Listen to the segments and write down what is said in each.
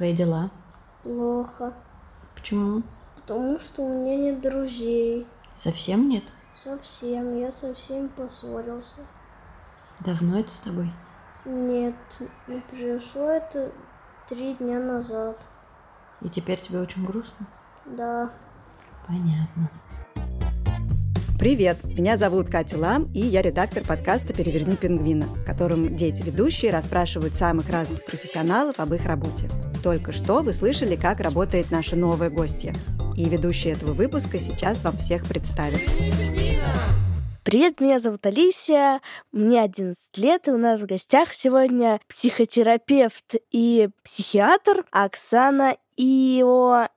Твои дела? Плохо. Почему? Потому что у меня нет друзей. Совсем нет? Совсем. Я совсем поссорился. Давно это с тобой? Нет, не произошло это три дня назад. И теперь тебе очень грустно? Да. Понятно. Привет! Меня зовут Катя Лам, и я редактор подкаста «Переверни пингвина», в котором дети-ведущие расспрашивают самых разных профессионалов об их работе. Только что вы слышали, как работает наша новая гостья. И ведущая этого выпуска сейчас вам всех представит. Привет, меня зовут Алисия, мне 11 лет, и у нас в гостях сегодня психотерапевт и психиатр Оксана Ионисианс.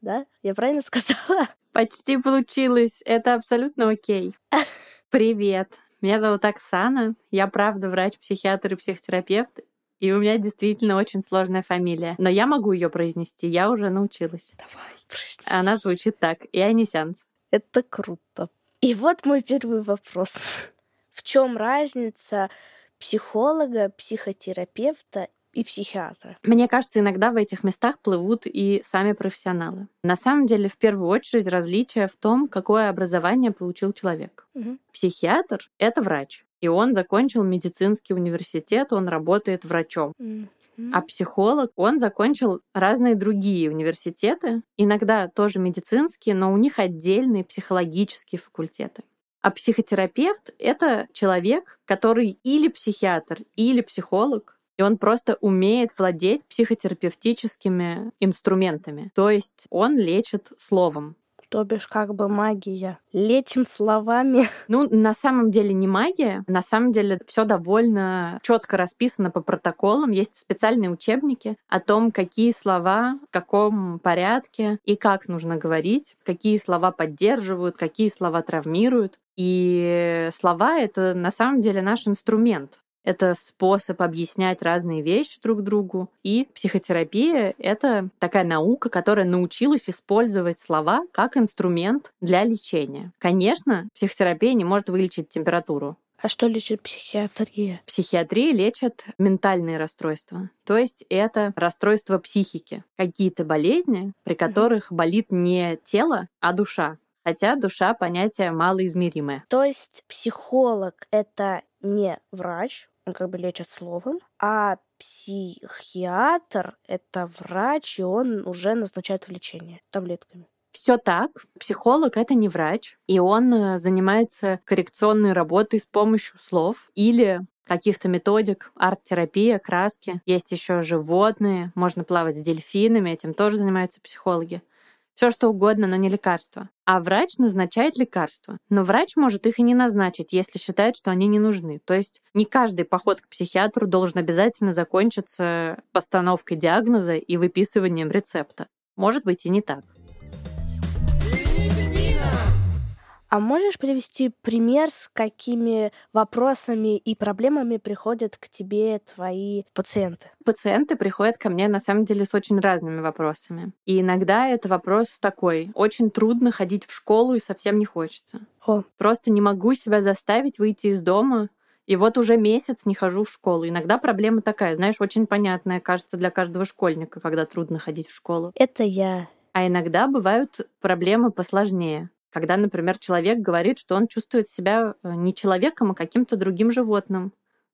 Да? Я правильно сказала? Почти получилось. Это абсолютно окей. Привет. Меня зовут Оксана. Я правда врач-психиатр и психотерапевт. И у меня действительно очень сложная фамилия. Но я могу ее произнести, я уже научилась. Давай, произнеси. Она звучит так. Ионисянс. Это круто. И вот мой первый вопрос. В чем разница психолога, психотерапевта и психиатра? Мне кажется, иногда в этих местах плывут и сами профессионалы. На самом деле, в первую очередь, различие в том, какое образование получил человек. Мгм. Психиатр — это врач. И он закончил медицинский университет, он работает врачом. Мгм. А психолог, он закончил разные другие университеты, иногда тоже медицинские, но у них отдельные психологические факультеты. А психотерапевт — это человек, который или психиатр, или психолог, и он просто умеет владеть психотерапевтическими инструментами. То есть он лечит словом. То бишь как бы магия. Лечим словами. Ну, на самом деле не магия. На самом деле все довольно четко расписано по протоколам. Есть специальные учебники о том, какие слова, в каком порядке и как нужно говорить, какие слова поддерживают, какие слова травмируют. И слова — это на самом деле наш инструмент. Это способ объяснять разные вещи друг другу. И психотерапия — это такая наука, которая научилась использовать слова как инструмент для лечения. Конечно, психотерапия не может вылечить температуру. А что лечит психиатрия? Психиатрия лечит ментальные расстройства. То есть это расстройства психики. Какие-то болезни, при которых болит не тело, а душа. Хотя душа — понятие малоизмеримое. То есть психолог — это не врач, он как бы лечит словом, а психиатр — это врач, и он уже назначает лечение таблетками. Все так. Психолог это не врач, и он э, занимается коррекционной работой с помощью слов или каких-то методик, арт-терапия, краски. Есть еще животные, можно плавать с дельфинами, этим тоже занимаются психологи. Все что угодно, но не лекарства. А врач назначает лекарства. Но врач может их и не назначить, если считает, что они не нужны. То есть не каждый поход к психиатру должен обязательно закончиться постановкой диагноза и выписыванием рецепта. Может быть и не так. А можешь привести пример, с какими вопросами и проблемами приходят к тебе твои пациенты? Пациенты приходят ко мне на самом деле с очень разными вопросами. И иногда это вопрос такой. Очень трудно ходить в школу и совсем не хочется. О. Просто не могу себя заставить выйти из дома. И вот уже месяц не хожу в школу. Иногда проблема такая, знаешь, очень понятная, кажется, для каждого школьника, когда трудно ходить в школу. Это я. А иногда бывают проблемы посложнее. Когда, например, человек говорит, что он чувствует себя э, не человеком, а каким-то другим животным.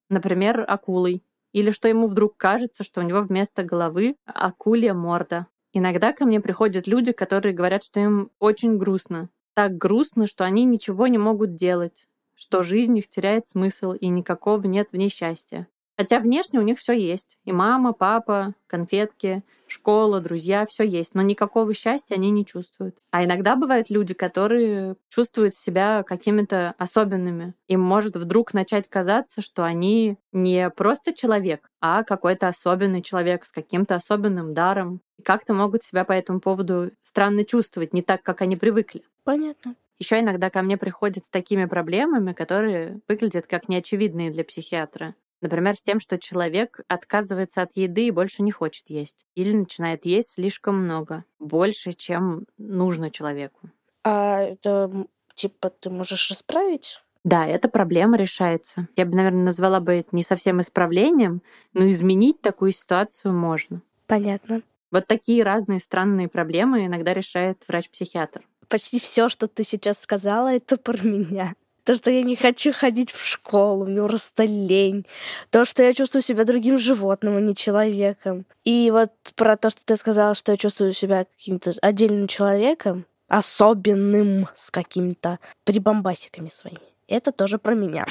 Например, акулой. Или что ему вдруг кажется, что у него вместо головы акулья морда. Иногда ко мне приходят люди, которые говорят, что им очень грустно. Так грустно, что они ничего не могут делать, что жизнь их теряет смысл и никакого нет в ней счастья. Хотя внешне у них все есть. И мама, папа, конфетки, школа, друзья, все есть. Но никакого счастья они не чувствуют. А иногда бывают люди, которые чувствуют себя какими-то особенными. Им может вдруг начать казаться, что они не просто человек, а какой-то особенный человек с каким-то особенным даром. И как-то могут себя по этому поводу странно чувствовать, не так, как они привыкли. Понятно. Еще иногда ко мне приходят с такими проблемами, которые выглядят как неочевидные для психиатра. Например, с тем, что человек отказывается от еды и больше не хочет есть. Или начинает есть слишком много. Больше, чем нужно человеку. А это типа ты можешь исправить? Да, эта проблема решается. Я бы, наверное, назвала бы это не совсем исправлением, но изменить такую ситуацию можно. Понятно. Вот такие разные странные проблемы иногда решает врач-психиатр. Почти все, что ты сейчас сказала, это про меня. То, что я не хочу ходить в школу, мне просто лень. То, что я чувствую себя другим животным, а не человеком. И вот про то, что ты сказала, что я чувствую себя каким-то отдельным человеком, особенным, с какими-то прибамбасиками своими. Это тоже про меня.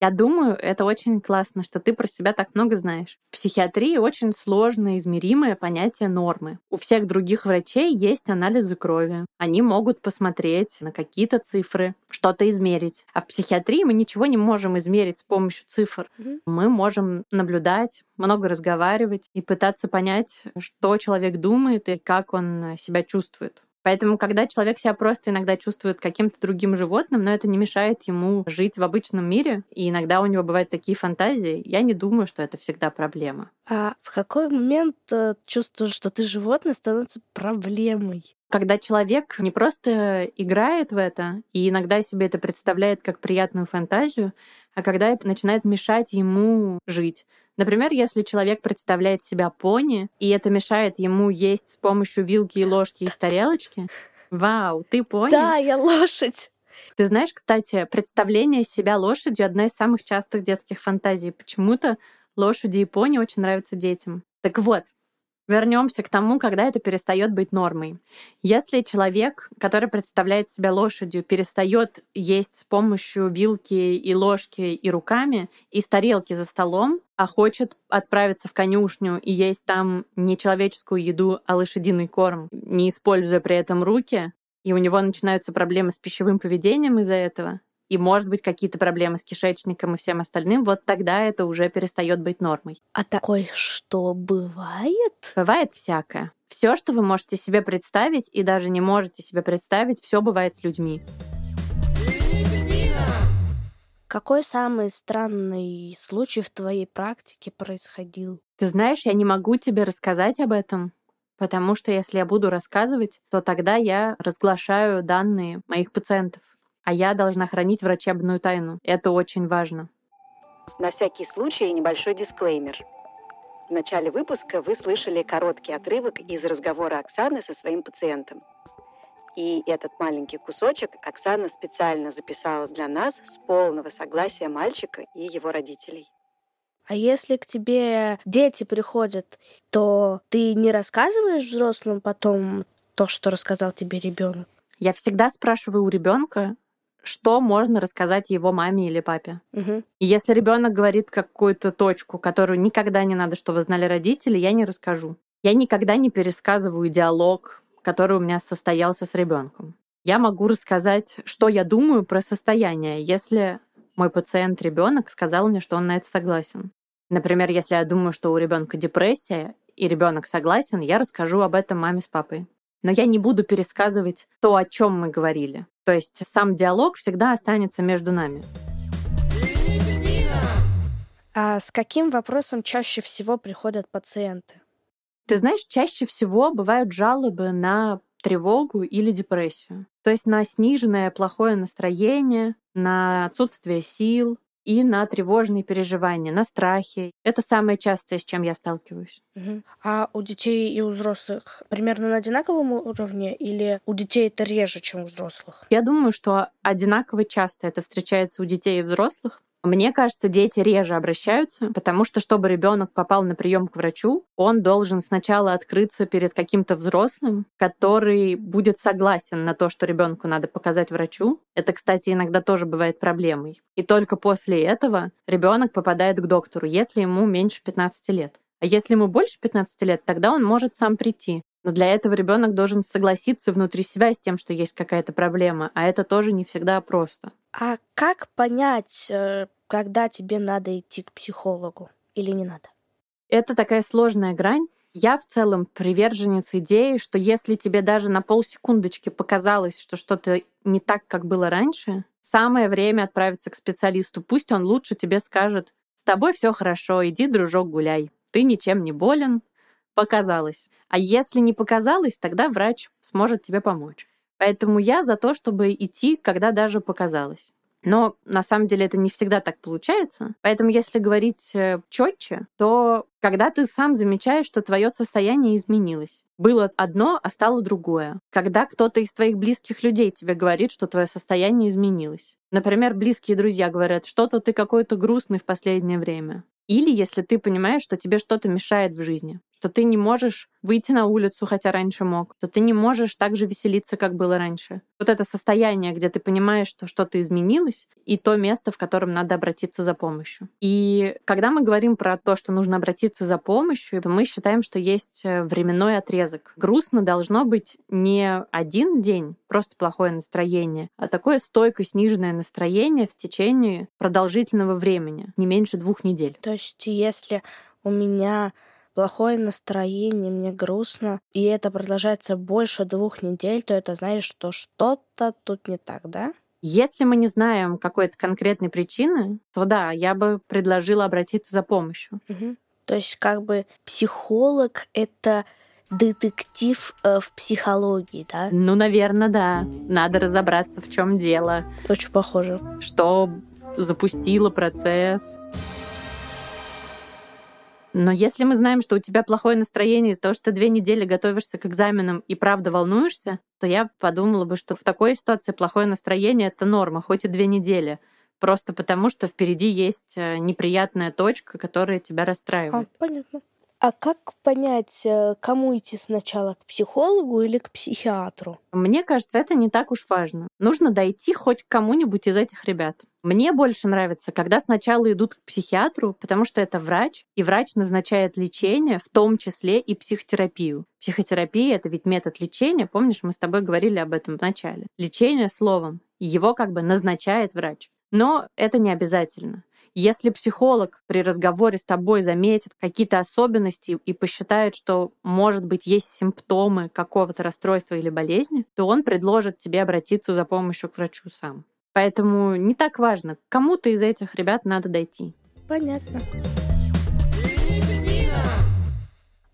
Я думаю, это очень классно, что ты про себя так много знаешь. В психиатрии очень сложно измеримое понятие нормы. У всех других врачей есть анализы крови. Они могут посмотреть на какие-то цифры, что-то измерить. А в психиатрии мы ничего не можем измерить с помощью цифр. Мгм. Мы можем наблюдать, много разговаривать и пытаться понять, что человек думает и как он себя чувствует. Поэтому, когда человек себя просто иногда чувствует каким-то другим животным, но это не мешает ему жить в обычном мире, и иногда у него бывают такие фантазии, я не думаю, что это всегда проблема. А в какой момент э, чувствуешь, что ты животное, становится проблемой? Когда человек не просто играет в это и иногда себе это представляет как приятную фантазию, а когда это начинает мешать ему жить. Например, если человек представляет себя пони, и это мешает ему есть с помощью вилки и ложки из тарелочки, вау, ты пони? Да, я лошадь. Ты знаешь, кстати, представление себя лошадью — одна из самых частых детских фантазий. Почему-то лошади и пони очень нравятся детям. Так вот, вернемся к тому, когда это перестает быть нормой. Если человек, который представляет себя лошадью, перестает есть с помощью вилки и ложки и руками из тарелки за столом, а хочет отправиться в конюшню и есть там не человеческую еду, а лошадиный корм, не используя при этом руки, и у него начинаются проблемы с пищевым поведением из-за этого, и, может быть, какие-то проблемы с кишечником и всем остальным, вот тогда это уже перестает быть нормой. А такое что бывает? Бывает всякое. Все, что вы можете себе представить, и даже не можете себе представить, все бывает с людьми. Какой самый странный случай в твоей практике происходил? Ты знаешь, я не могу тебе рассказать об этом, потому что если я буду рассказывать, то тогда я разглашаю данные моих пациентов, а я должна хранить врачебную тайну. Это очень важно. На всякий случай небольшой дисклеймер. В начале выпуска вы слышали короткий отрывок из разговора Оксаны со своим пациентом. И этот маленький кусочек Оксана специально записала для нас с полного согласия мальчика и его родителей. А если к тебе дети приходят, то ты не рассказываешь взрослым потом то, что рассказал тебе ребенок? Я всегда спрашиваю у ребенка, что можно рассказать его маме или папе. Угу. И если ребенок говорит какую-то точку, которую никогда не надо, чтобы знали родители, я не расскажу. Я никогда не пересказываю диалог, который у меня состоялся с ребенком. Я могу рассказать, что я думаю про состояние, если мой пациент ребенок сказал мне, что он на это согласен. Например, если я думаю, что у ребенка депрессия, и ребенок согласен, я расскажу об этом маме с папой. Но я не буду пересказывать то, о чем мы говорили. То есть сам диалог всегда останется между нами. А с каким вопросом чаще всего приходят пациенты? Ты знаешь, чаще всего бывают жалобы на тревогу или депрессию. То есть на сниженное плохое настроение, на отсутствие сил и на тревожные переживания, на страхи. Это самое частое, с чем я сталкиваюсь. Мгм. А у детей и у взрослых примерно на одинаковом уровне или у детей это реже, чем у взрослых? Я думаю, что одинаково часто это встречается у детей и взрослых. Мне кажется, дети реже обращаются, потому что, чтобы ребенок попал на прием к врачу, он должен сначала открыться перед каким-то взрослым, который будет согласен на то, что ребенку надо показать врачу. Это, кстати, иногда тоже бывает проблемой. И только после этого ребенок попадает к доктору, если ему меньше 15 лет. А если ему больше 15 лет, тогда он может сам прийти. Но для этого ребенок должен согласиться внутри себя с тем, что есть какая-то проблема, а это тоже не всегда просто. А как понять, э, когда тебе надо идти к психологу или не надо? Это такая сложная грань. Я в целом приверженец идеи, что если тебе даже на полсекундочки показалось, что что-то не так, как было раньше, самое время отправиться к специалисту. Пусть он лучше тебе скажет, с тобой все хорошо, иди, дружок, гуляй. Ты ничем не болен, показалось. А если не показалось, тогда врач сможет тебе помочь. Поэтому я за то, чтобы идти, когда даже показалось. Но на самом деле это не всегда так получается. Поэтому если говорить э, четче, то когда ты сам замечаешь, что твое состояние изменилось. Было одно, а стало другое. Когда кто-то из твоих близких людей тебе говорит, что твое состояние изменилось. Например, близкие друзья говорят, что-то ты какой-то грустный в последнее время. Или если ты понимаешь, что тебе что-то мешает в жизни что ты не можешь выйти на улицу, хотя раньше мог, что ты не можешь так же веселиться, как было раньше. Вот это состояние, где ты понимаешь, что что-то изменилось, и то место, в котором надо обратиться за помощью. И когда мы говорим про то, что нужно обратиться за помощью, то мы считаем, что есть э, временной отрезок. Грустно должно быть не один день, просто плохое настроение, а такое стойкое сниженное настроение в течение продолжительного времени, не меньше двух недель. То есть если у меня плохое настроение, мне грустно, и это продолжается больше двух недель, то это значит, что что-то тут не так, да? Если мы не знаем какой-то конкретной причины, то да, я бы предложила обратиться за помощью. Угу. То есть как бы психолог — это детектив э, в психологии, да? Ну, наверное, да. Надо разобраться, в чем дело. Очень похоже. Что запустило процесс. Но если мы знаем, что у тебя плохое настроение из-за того, что ты две недели готовишься к экзаменам и правда волнуешься, то я подумала бы, что в такой ситуации плохое настроение — это норма, хоть и две недели. Просто потому, что впереди есть э, неприятная точка, которая тебя расстраивает. А, понятно. А как понять, э, кому идти сначала, к психологу или к психиатру? Мне кажется, это не так уж важно. Нужно дойти хоть к кому-нибудь из этих ребят. Мне больше нравится, когда сначала идут к психиатру, потому что это врач, и врач назначает лечение, в том числе и психотерапию. Психотерапия — это ведь метод лечения, помнишь, мы с тобой говорили об этом в начале. Лечение словом. Его как бы назначает врач. Но это не обязательно. Если психолог при разговоре с тобой заметит какие-то особенности и посчитает, что, может быть, есть симптомы какого-то расстройства или болезни, то он предложит тебе обратиться за помощью к врачу сам. Поэтому не так важно, к кому-то из этих ребят надо дойти. Понятно.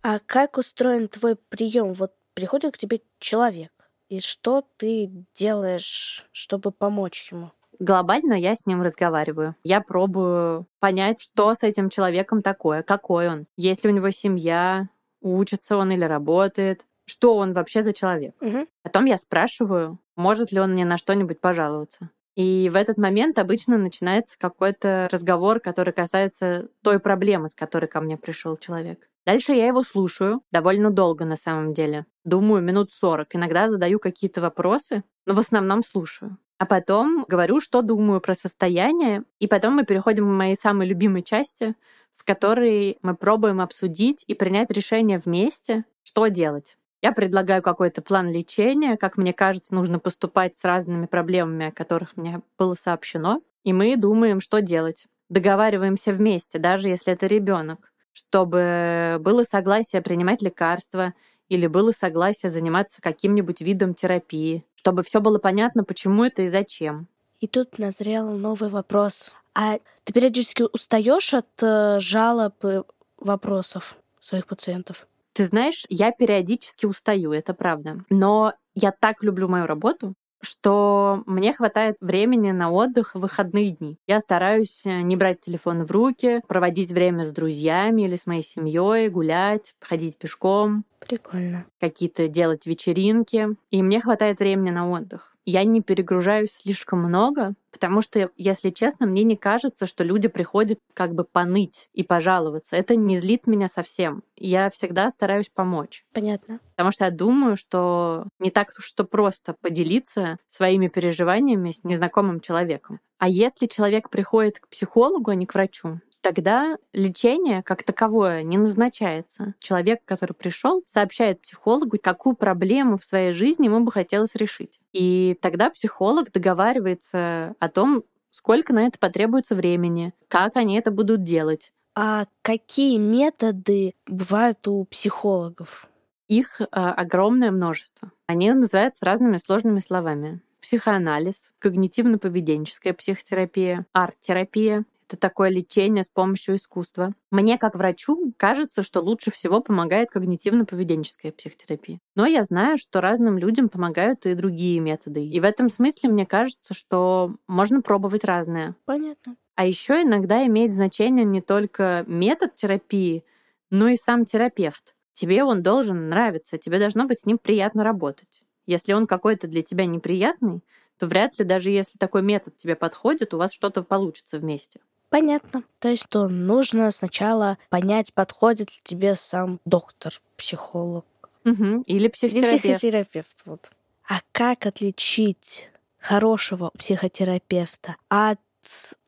А как устроен твой прием? Вот приходит к тебе человек, и что ты делаешь, чтобы помочь ему? Глобально я с ним разговариваю. Я пробую понять, что с этим человеком такое, какой он. Есть ли у него семья, учится он или работает, что он вообще за человек. Угу. Потом я спрашиваю, может ли он мне на что-нибудь пожаловаться. И в этот момент обычно начинается какой-то разговор, который касается той проблемы, с которой ко мне пришел человек. Дальше я его слушаю довольно долго на самом деле. Думаю, минут 40. Иногда задаю какие-то вопросы, но в основном слушаю. А потом говорю, что думаю про состояние, и потом мы переходим к моей самой любимой части, в которой мы пробуем обсудить и принять решение вместе, что делать. Я предлагаю какой-то план лечения, как мне кажется, нужно поступать с разными проблемами, о которых мне было сообщено, и мы думаем, что делать. Договариваемся вместе, даже если это ребенок, чтобы было согласие принимать лекарства или было согласие заниматься каким-нибудь видом терапии, чтобы все было понятно, почему это и зачем. И тут назрел новый вопрос. А ты периодически устаешь от э, жалоб и вопросов своих пациентов? Ты знаешь, я периодически устаю, это правда. Но я так люблю мою работу, что мне хватает времени на отдых в выходные дни. Я стараюсь э, не брать телефон в руки, проводить время с друзьями или с моей семьей, гулять, ходить пешком. Прикольно. Какие-то делать вечеринки. И мне хватает времени на отдых я не перегружаюсь слишком много, потому что, если честно, мне не кажется, что люди приходят как бы поныть и пожаловаться. Это не злит меня совсем. Я всегда стараюсь помочь. Понятно. Потому что я думаю, что не так уж что просто поделиться своими переживаниями с незнакомым человеком. А если человек приходит к психологу, а не к врачу, тогда лечение как таковое не назначается. Человек, который пришел, сообщает психологу, какую проблему в своей жизни ему бы хотелось решить. И тогда психолог договаривается о том, сколько на это потребуется времени, как они это будут делать. А какие методы бывают у психологов? Их э, огромное множество. Они называются разными сложными словами психоанализ, когнитивно-поведенческая психотерапия, арт-терапия, Это такое лечение с помощью искусства. Мне, как врачу, кажется, что лучше всего помогает когнитивно-поведенческая психотерапия. Но я знаю, что разным людям помогают и другие методы. И в этом смысле мне кажется, что можно пробовать разное. Понятно. А еще иногда имеет значение не только метод терапии, но и сам терапевт. Тебе он должен нравиться, тебе должно быть с ним приятно работать. Если он какой-то для тебя неприятный, то вряд ли даже если такой метод тебе подходит, у вас что-то получится вместе. Понятно. То есть, что нужно сначала понять, подходит ли тебе сам доктор, психолог. Угу. Или психотерапевт. Или психотерапевт. Вот. А как отличить хорошего психотерапевта от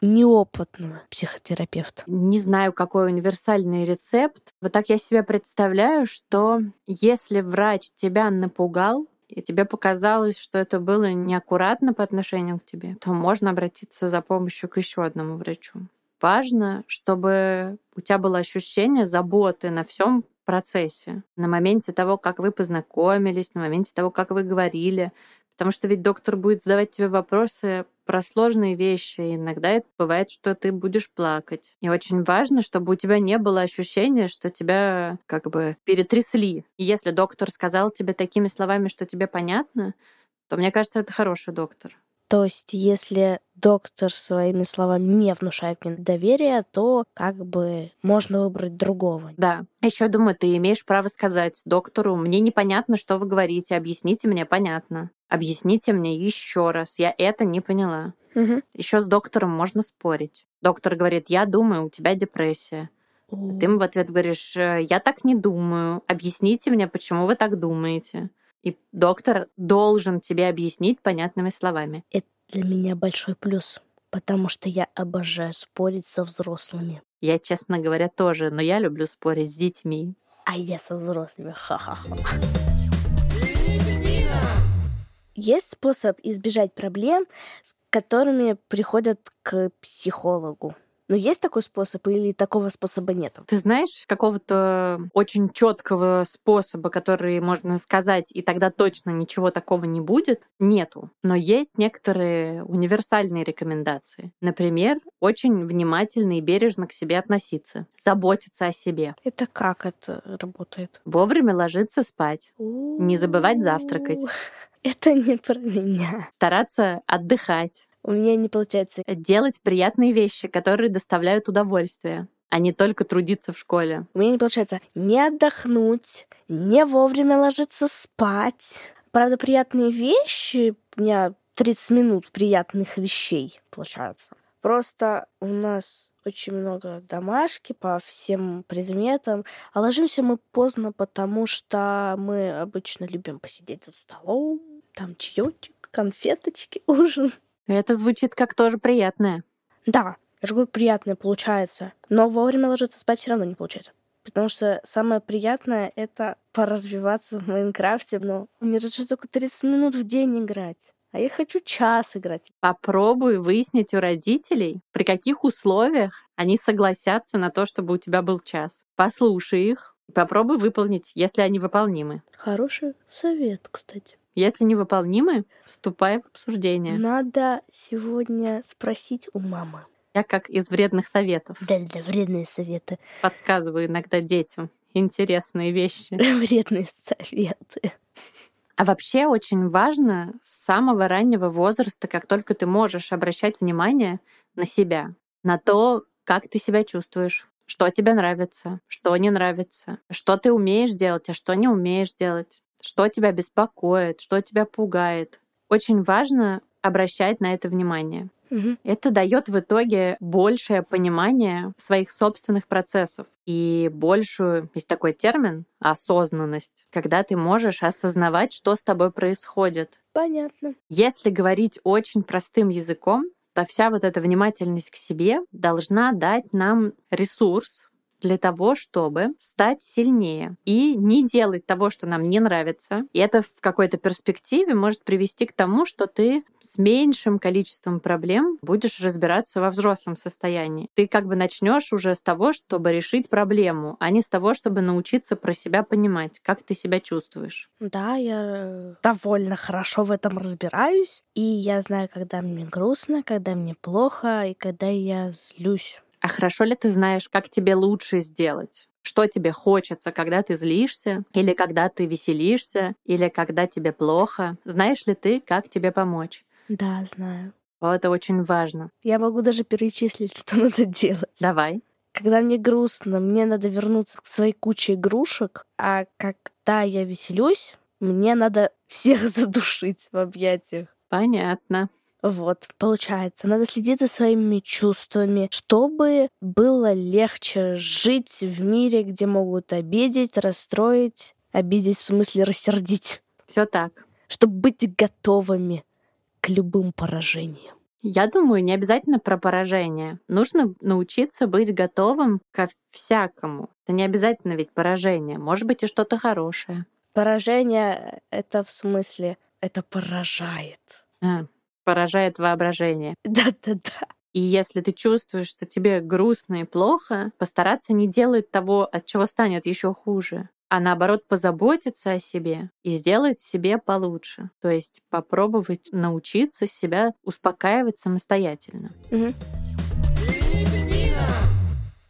неопытного психотерапевта? Не знаю, какой универсальный рецепт. Вот так я себе представляю, что если врач тебя напугал, и тебе показалось, что это было неаккуратно по отношению к тебе, то можно обратиться за помощью к еще одному врачу. Важно, чтобы у тебя было ощущение заботы на всем процессе, на моменте того, как вы познакомились, на моменте того, как вы говорили, Потому что ведь доктор будет задавать тебе вопросы про сложные вещи. И иногда это бывает, что ты будешь плакать. И очень важно, чтобы у тебя не было ощущения, что тебя как бы перетрясли. И если доктор сказал тебе такими словами, что тебе понятно, то мне кажется, это хороший доктор. То есть, если доктор своими словами не внушает мне доверия, то как бы можно выбрать другого. Да. Еще думаю, ты имеешь право сказать доктору, мне непонятно, что вы говорите, объясните мне понятно. Объясните мне еще раз, я это не поняла. Угу. Еще с доктором можно спорить. Доктор говорит, я думаю, у тебя депрессия. О. Ты ему в ответ говоришь, «Э, я так не думаю, объясните мне, почему вы так думаете. И доктор должен тебе объяснить понятными словами. Это для меня большой плюс, потому что я обожаю спорить со взрослыми. Я, честно говоря, тоже, но я люблю спорить с детьми. А я со взрослыми. Ха-ха-ха. Есть способ избежать проблем, с которыми приходят к психологу. Но есть такой способ или такого способа нет? Ты знаешь какого-то очень четкого способа, который можно сказать, и тогда точно ничего такого не будет? Нету. Но есть некоторые универсальные рекомендации. Например, очень внимательно и бережно к себе относиться, заботиться о себе. Это как это работает? Вовремя ложиться спать, не забывать завтракать, Это не про меня. стараться отдыхать, У меня не получается. делать приятные вещи, которые доставляют удовольствие, а не только трудиться в школе. У меня не получается не отдохнуть, не вовремя ложиться спать. Правда, приятные вещи, у меня 30 минут приятных вещей получается. Просто у нас очень много домашки по всем предметам. А ложимся мы поздно, потому что мы обычно любим посидеть за столом, там чаечек, конфеточки, ужин. Это звучит как тоже приятное. Да, я же говорю, приятное получается. Но вовремя ложиться спать все равно не получается. Потому что самое приятное — это поразвиваться в Майнкрафте, но мне же только 30 минут в день играть. А я хочу час играть. Попробуй выяснить у родителей, при каких условиях они согласятся на то, чтобы у тебя был час. Послушай их, и попробуй выполнить, если они выполнимы. Хороший совет, кстати. Если невыполнимы, вступай в обсуждение. Надо сегодня спросить у мамы. Я как из вредных советов Да-да, вредные советы. подсказываю иногда детям интересные вещи. Вредные советы. А вообще очень важно с самого раннего возраста, как только ты можешь обращать внимание на себя, на то, как ты себя чувствуешь, что тебе нравится, что не нравится, что ты умеешь делать, а что не умеешь делать, что тебя беспокоит, что тебя пугает. Очень важно обращать на это внимание. Мгм. Это дает в итоге большее понимание своих собственных процессов и большую, есть такой термин, осознанность, когда ты можешь осознавать, что с тобой происходит. Понятно. Если говорить очень простым языком, то вся вот эта внимательность к себе должна дать нам ресурс, для того, чтобы стать сильнее и не делать того, что нам не нравится. И это в какой-то перспективе может привести к тому, что ты с меньшим количеством проблем будешь разбираться во взрослом состоянии. Ты как бы начнешь уже с того, чтобы решить проблему, а не с того, чтобы научиться про себя понимать, как ты себя чувствуешь. Да, я довольно хорошо в этом разбираюсь. И я знаю, когда мне грустно, когда мне плохо и когда я злюсь. А хорошо ли ты знаешь, как тебе лучше сделать? Что тебе хочется, когда ты злишься, или когда ты веселишься, или когда тебе плохо? Знаешь ли ты, как тебе помочь? Да, знаю. Это очень важно. Я могу даже перечислить, что надо делать. Давай. Когда мне грустно, мне надо вернуться к своей куче игрушек, а когда я веселюсь, мне надо всех задушить в объятиях. Понятно. Вот, получается, надо следить за своими чувствами, чтобы было легче жить в мире, где могут обидеть, расстроить, обидеть в смысле рассердить. Все так. Чтобы быть готовыми к любым поражениям. Я думаю, не обязательно про поражение. Нужно научиться быть готовым ко всякому. Это не обязательно ведь поражение. Может быть и что-то хорошее. Поражение — это в смысле, это поражает. А, поражает воображение. Да-да-да. И если ты чувствуешь, что тебе грустно и плохо, постараться не делать того, от чего станет еще хуже, а наоборот позаботиться о себе и сделать себе получше. То есть попробовать научиться себя успокаивать самостоятельно. Угу.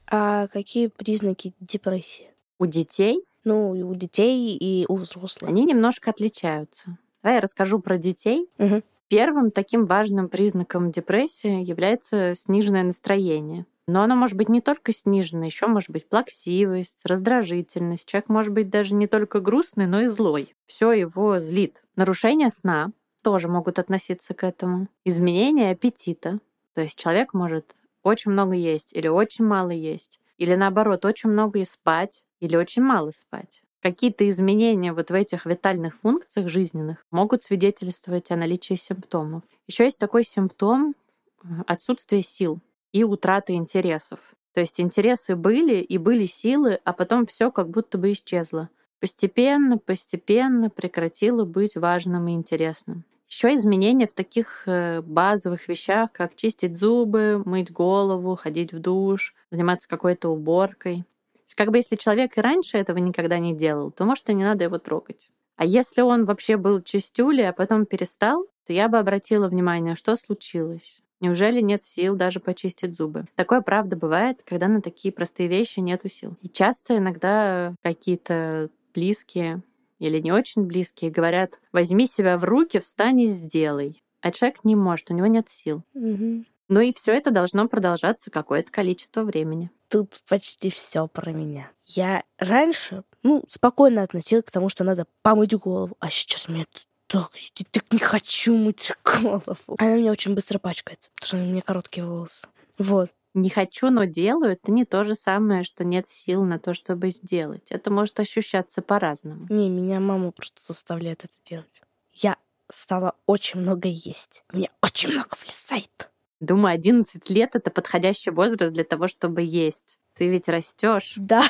А какие признаки депрессии? У детей? Ну, и у детей, и у взрослых. Они немножко отличаются. Давай я расскажу про детей. Угу. Первым таким важным признаком депрессии является сниженное настроение. Но оно может быть не только снижено, еще может быть плаксивость, раздражительность. Человек может быть даже не только грустный, но и злой. Все его злит. Нарушение сна тоже могут относиться к этому. Изменение аппетита. То есть человек может очень много есть или очень мало есть. Или наоборот, очень много и спать, или очень мало спать. Какие-то изменения вот в этих витальных функциях жизненных могут свидетельствовать о наличии симптомов. Еще есть такой симптом э, отсутствие сил и утраты интересов. То есть интересы были и были силы, а потом все как будто бы исчезло. Постепенно, постепенно прекратило быть важным и интересным. Еще изменения в таких э, базовых вещах, как чистить зубы, мыть голову, ходить в душ, заниматься какой-то уборкой. Есть как бы если человек и раньше этого никогда не делал, то, может, и не надо его трогать. А если он вообще был чистюлей, а потом перестал, то я бы обратила внимание, что случилось. Неужели нет сил даже почистить зубы? Такое правда бывает, когда на такие простые вещи нет сил. И часто иногда какие-то близкие или не очень близкие говорят, возьми себя в руки, встань и сделай. А человек не может, у него нет сил. Угу. Ну и все это должно продолжаться какое-то количество времени. Тут почти все про меня. Я раньше, ну, спокойно относилась к тому, что надо помыть голову, а сейчас мне так, я так не хочу мыть голову. Она мне очень быстро пачкается, потому что у меня короткие волосы. Вот. Не хочу, но делаю, это не то же самое, что нет сил на то, чтобы сделать. Это может ощущаться по-разному. Не, меня мама просто заставляет это делать. Я стала очень много есть. Мне очень много влезает. Думаю, 11 лет — это подходящий возраст для того, чтобы есть. Ты ведь растешь. Да.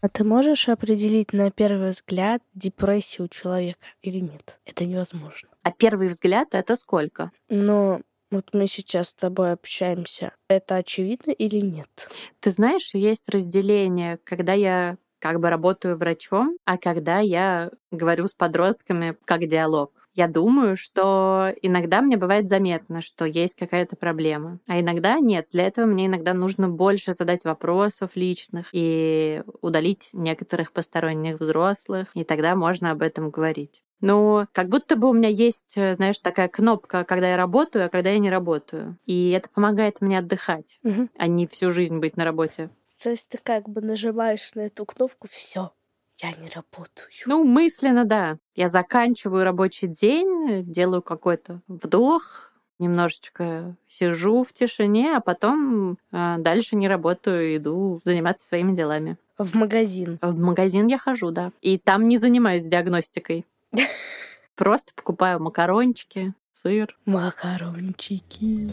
А ты можешь определить на первый взгляд депрессию у человека или нет? Это невозможно. А первый взгляд — это сколько? Но вот мы сейчас с тобой общаемся. Это очевидно или нет? Ты знаешь, есть разделение, когда я как бы работаю врачом, а когда я говорю с подростками как диалог. Я думаю, что иногда мне бывает заметно, что есть какая-то проблема, а иногда нет. Для этого мне иногда нужно больше задать вопросов личных и удалить некоторых посторонних взрослых, и тогда можно об этом говорить. Но как будто бы у меня есть, знаешь, такая кнопка, когда я работаю, а когда я не работаю. И это помогает мне отдыхать, Угу. а не всю жизнь быть на работе. То есть ты как бы нажимаешь на эту кнопку, все, я не работаю. Ну, мысленно, да. Я заканчиваю рабочий день, делаю какой-то вдох, немножечко сижу в тишине, а потом э, дальше не работаю, иду заниматься своими делами. В магазин. В магазин я хожу, да. И там не занимаюсь диагностикой. Просто покупаю макарончики, сыр. Макарончики.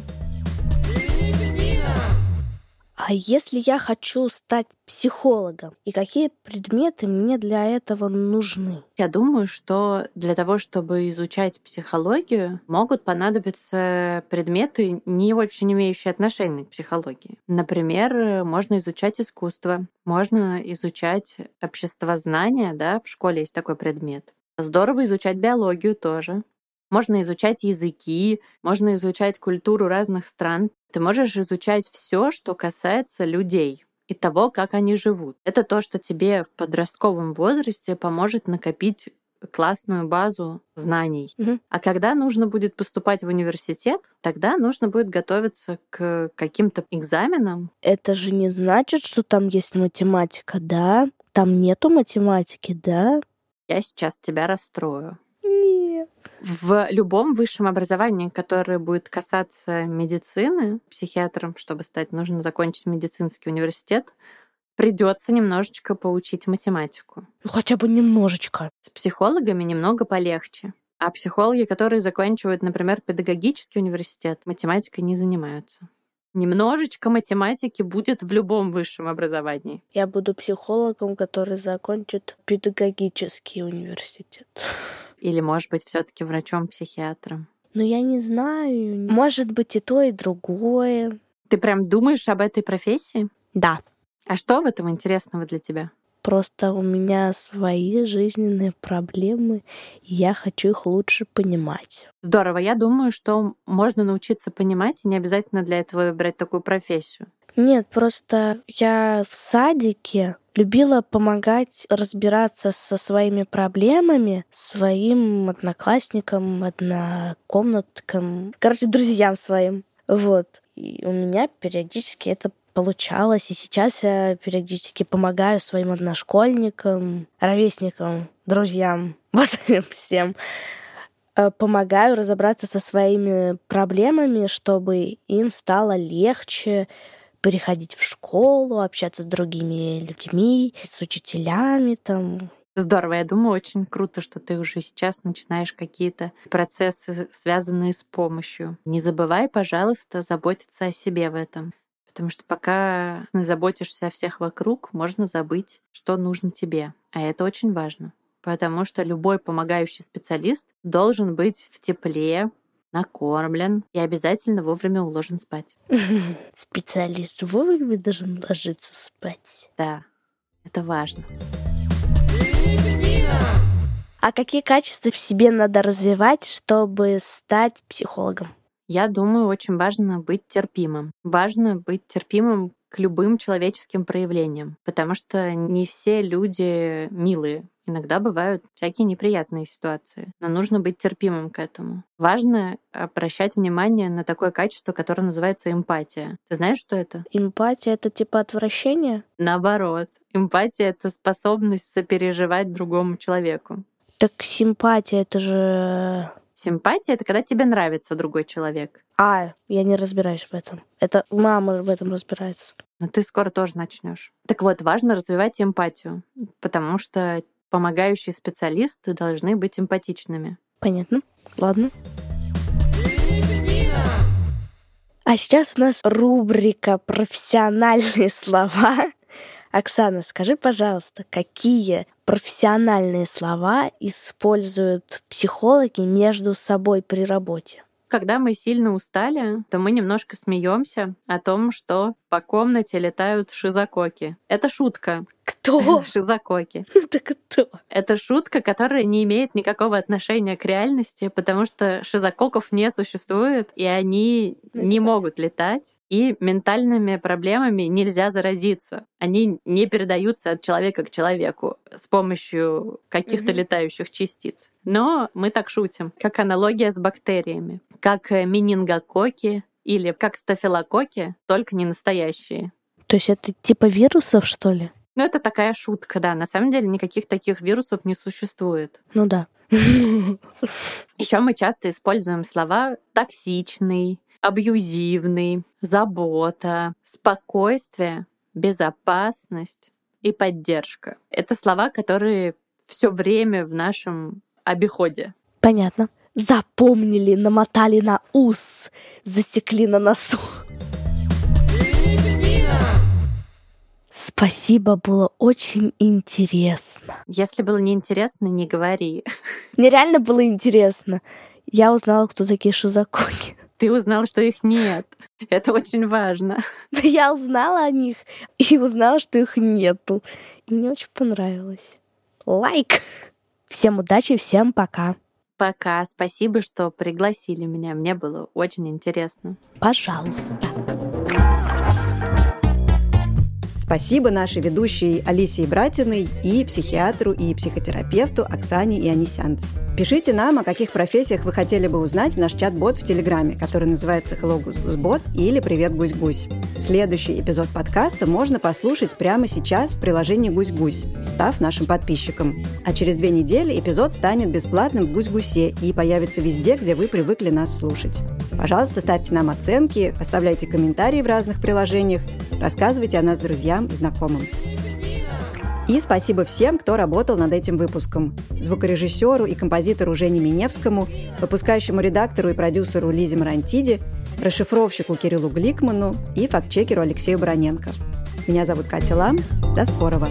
А если я хочу стать психологом, и какие предметы мне для этого нужны? Я думаю, что для того, чтобы изучать психологию, могут понадобиться предметы, не очень имеющие отношения к психологии. Например, можно изучать искусство, можно изучать обществознание, да, в школе есть такой предмет. Здорово изучать биологию тоже. Можно изучать языки, можно изучать культуру разных стран. Ты можешь изучать все, что касается людей и того, как они живут. Это то, что тебе в подростковом возрасте поможет накопить классную базу знаний. Мгм. А когда нужно будет поступать в университет, тогда нужно будет готовиться к каким-то экзаменам. Это же не значит, что там есть математика, да? Там нету математики, да? Я сейчас тебя расстрою. В любом высшем образовании, которое будет касаться медицины, психиатром, чтобы стать, нужно закончить медицинский университет, придется немножечко поучить математику. Ну, хотя бы немножечко. С психологами немного полегче. А психологи, которые заканчивают, например, педагогический университет, математикой не занимаются. Немножечко математики будет в любом высшем образовании. Я буду психологом, который закончит педагогический университет. Или, может быть, все-таки врачом-психиатром. Но я не знаю. Может быть и то, и другое. Ты прям думаешь об этой профессии? Да. А что в этом интересного для тебя? Просто у меня свои жизненные проблемы, и я хочу их лучше понимать. Здорово. Я думаю, что можно научиться понимать, и не обязательно для этого выбирать такую профессию. Нет, просто я в садике любила помогать разбираться со своими проблемами своим одноклассникам, однокомнаткам, короче, друзьям своим. Вот. И у меня периодически это получалось, и сейчас я периодически помогаю своим одношкольникам, ровесникам, друзьям, вот всем. Э, Помогаю разобраться со своими проблемами, чтобы им стало легче переходить в школу, общаться с другими людьми, с учителями там. Здорово. Я думаю, очень круто, что ты уже сейчас начинаешь какие-то процессы, связанные с помощью. Не забывай, пожалуйста, заботиться о себе в этом. Потому что пока заботишься о всех вокруг, можно забыть, что нужно тебе. А это очень важно. Потому что любой помогающий специалист должен быть в тепле, накормлен и обязательно вовремя уложен спать. Специалист вовремя должен ложиться спать. Да, это важно. А какие качества в себе надо развивать, чтобы стать психологом? Я думаю, очень важно быть терпимым. Важно быть терпимым к любым человеческим проявлениям, потому что не все люди милые. Иногда бывают всякие неприятные ситуации, но нужно быть терпимым к этому. Важно обращать внимание на такое качество, которое называется эмпатия. Ты знаешь, что это? Эмпатия — это типа отвращение? Наоборот. Эмпатия — это способность сопереживать другому человеку. Так симпатия — это же... Симпатия — это когда тебе нравится другой человек. А, я не разбираюсь в этом. Это мама в этом разбирается. Но ты скоро тоже начнешь. Так вот, важно развивать эмпатию, потому что помогающие специалисты должны быть эмпатичными. Понятно. Ладно. А сейчас у нас рубрика «Профессиональные слова». Оксана, скажи, пожалуйста, какие профессиональные слова используют психологи между собой при работе? Когда мы сильно устали, то мы немножко смеемся о том, что по комнате летают шизококи. Это шутка. Кто? Шизококи. Это кто? Это шутка, которая не имеет никакого отношения к реальности, потому что шизококов не существует, и они не могут летать. И ментальными проблемами нельзя заразиться. Они не передаются от человека к человеку с помощью каких-то летающих частиц. Но мы так шутим, как аналогия с бактериями, как э, менингококи или как стафилококи, только не настоящие. То есть это типа вирусов, что ли? Ну, это такая шутка, да. На самом деле никаких таких вирусов не существует. Ну да. Еще мы часто используем слова токсичный, абьюзивный, забота, спокойствие, безопасность и поддержка. Это слова, которые все время в нашем обиходе. Понятно. Запомнили, намотали на ус, засекли на носу. Спасибо, было очень интересно. Если было неинтересно, не говори. Мне реально было интересно. Я узнала, кто такие шизакоги. Ты узнал, что их нет. Это очень важно. Я узнала о них и узнала, что их нету. И мне очень понравилось. Лайк! Всем удачи, всем пока. Пока. Спасибо, что пригласили меня. Мне было очень интересно. Пожалуйста. Спасибо нашей ведущей Алисии Братиной и психиатру и психотерапевту Оксане Ионисянц. Пишите нам, о каких профессиях вы хотели бы узнать в наш чат-бот в Телеграме, который называется Hello Гусь-Гусь-Бот или Привет Гусь-Гусь. Следующий эпизод подкаста можно послушать прямо сейчас в приложении Гусь-Гусь, став нашим подписчиком. А через две недели эпизод станет бесплатным в Гусь-Гусе и появится везде, где вы привыкли нас слушать. Пожалуйста, ставьте нам оценки, оставляйте комментарии в разных приложениях, рассказывайте о нас друзьям и знакомым. И спасибо всем, кто работал над этим выпуском. Звукорежиссеру и композитору Жене Миневскому, выпускающему редактору и продюсеру Лизе Марантиди, расшифровщику Кириллу Гликману и фактчекеру Алексею Броненко. Меня зовут Катя Лам. До скорого!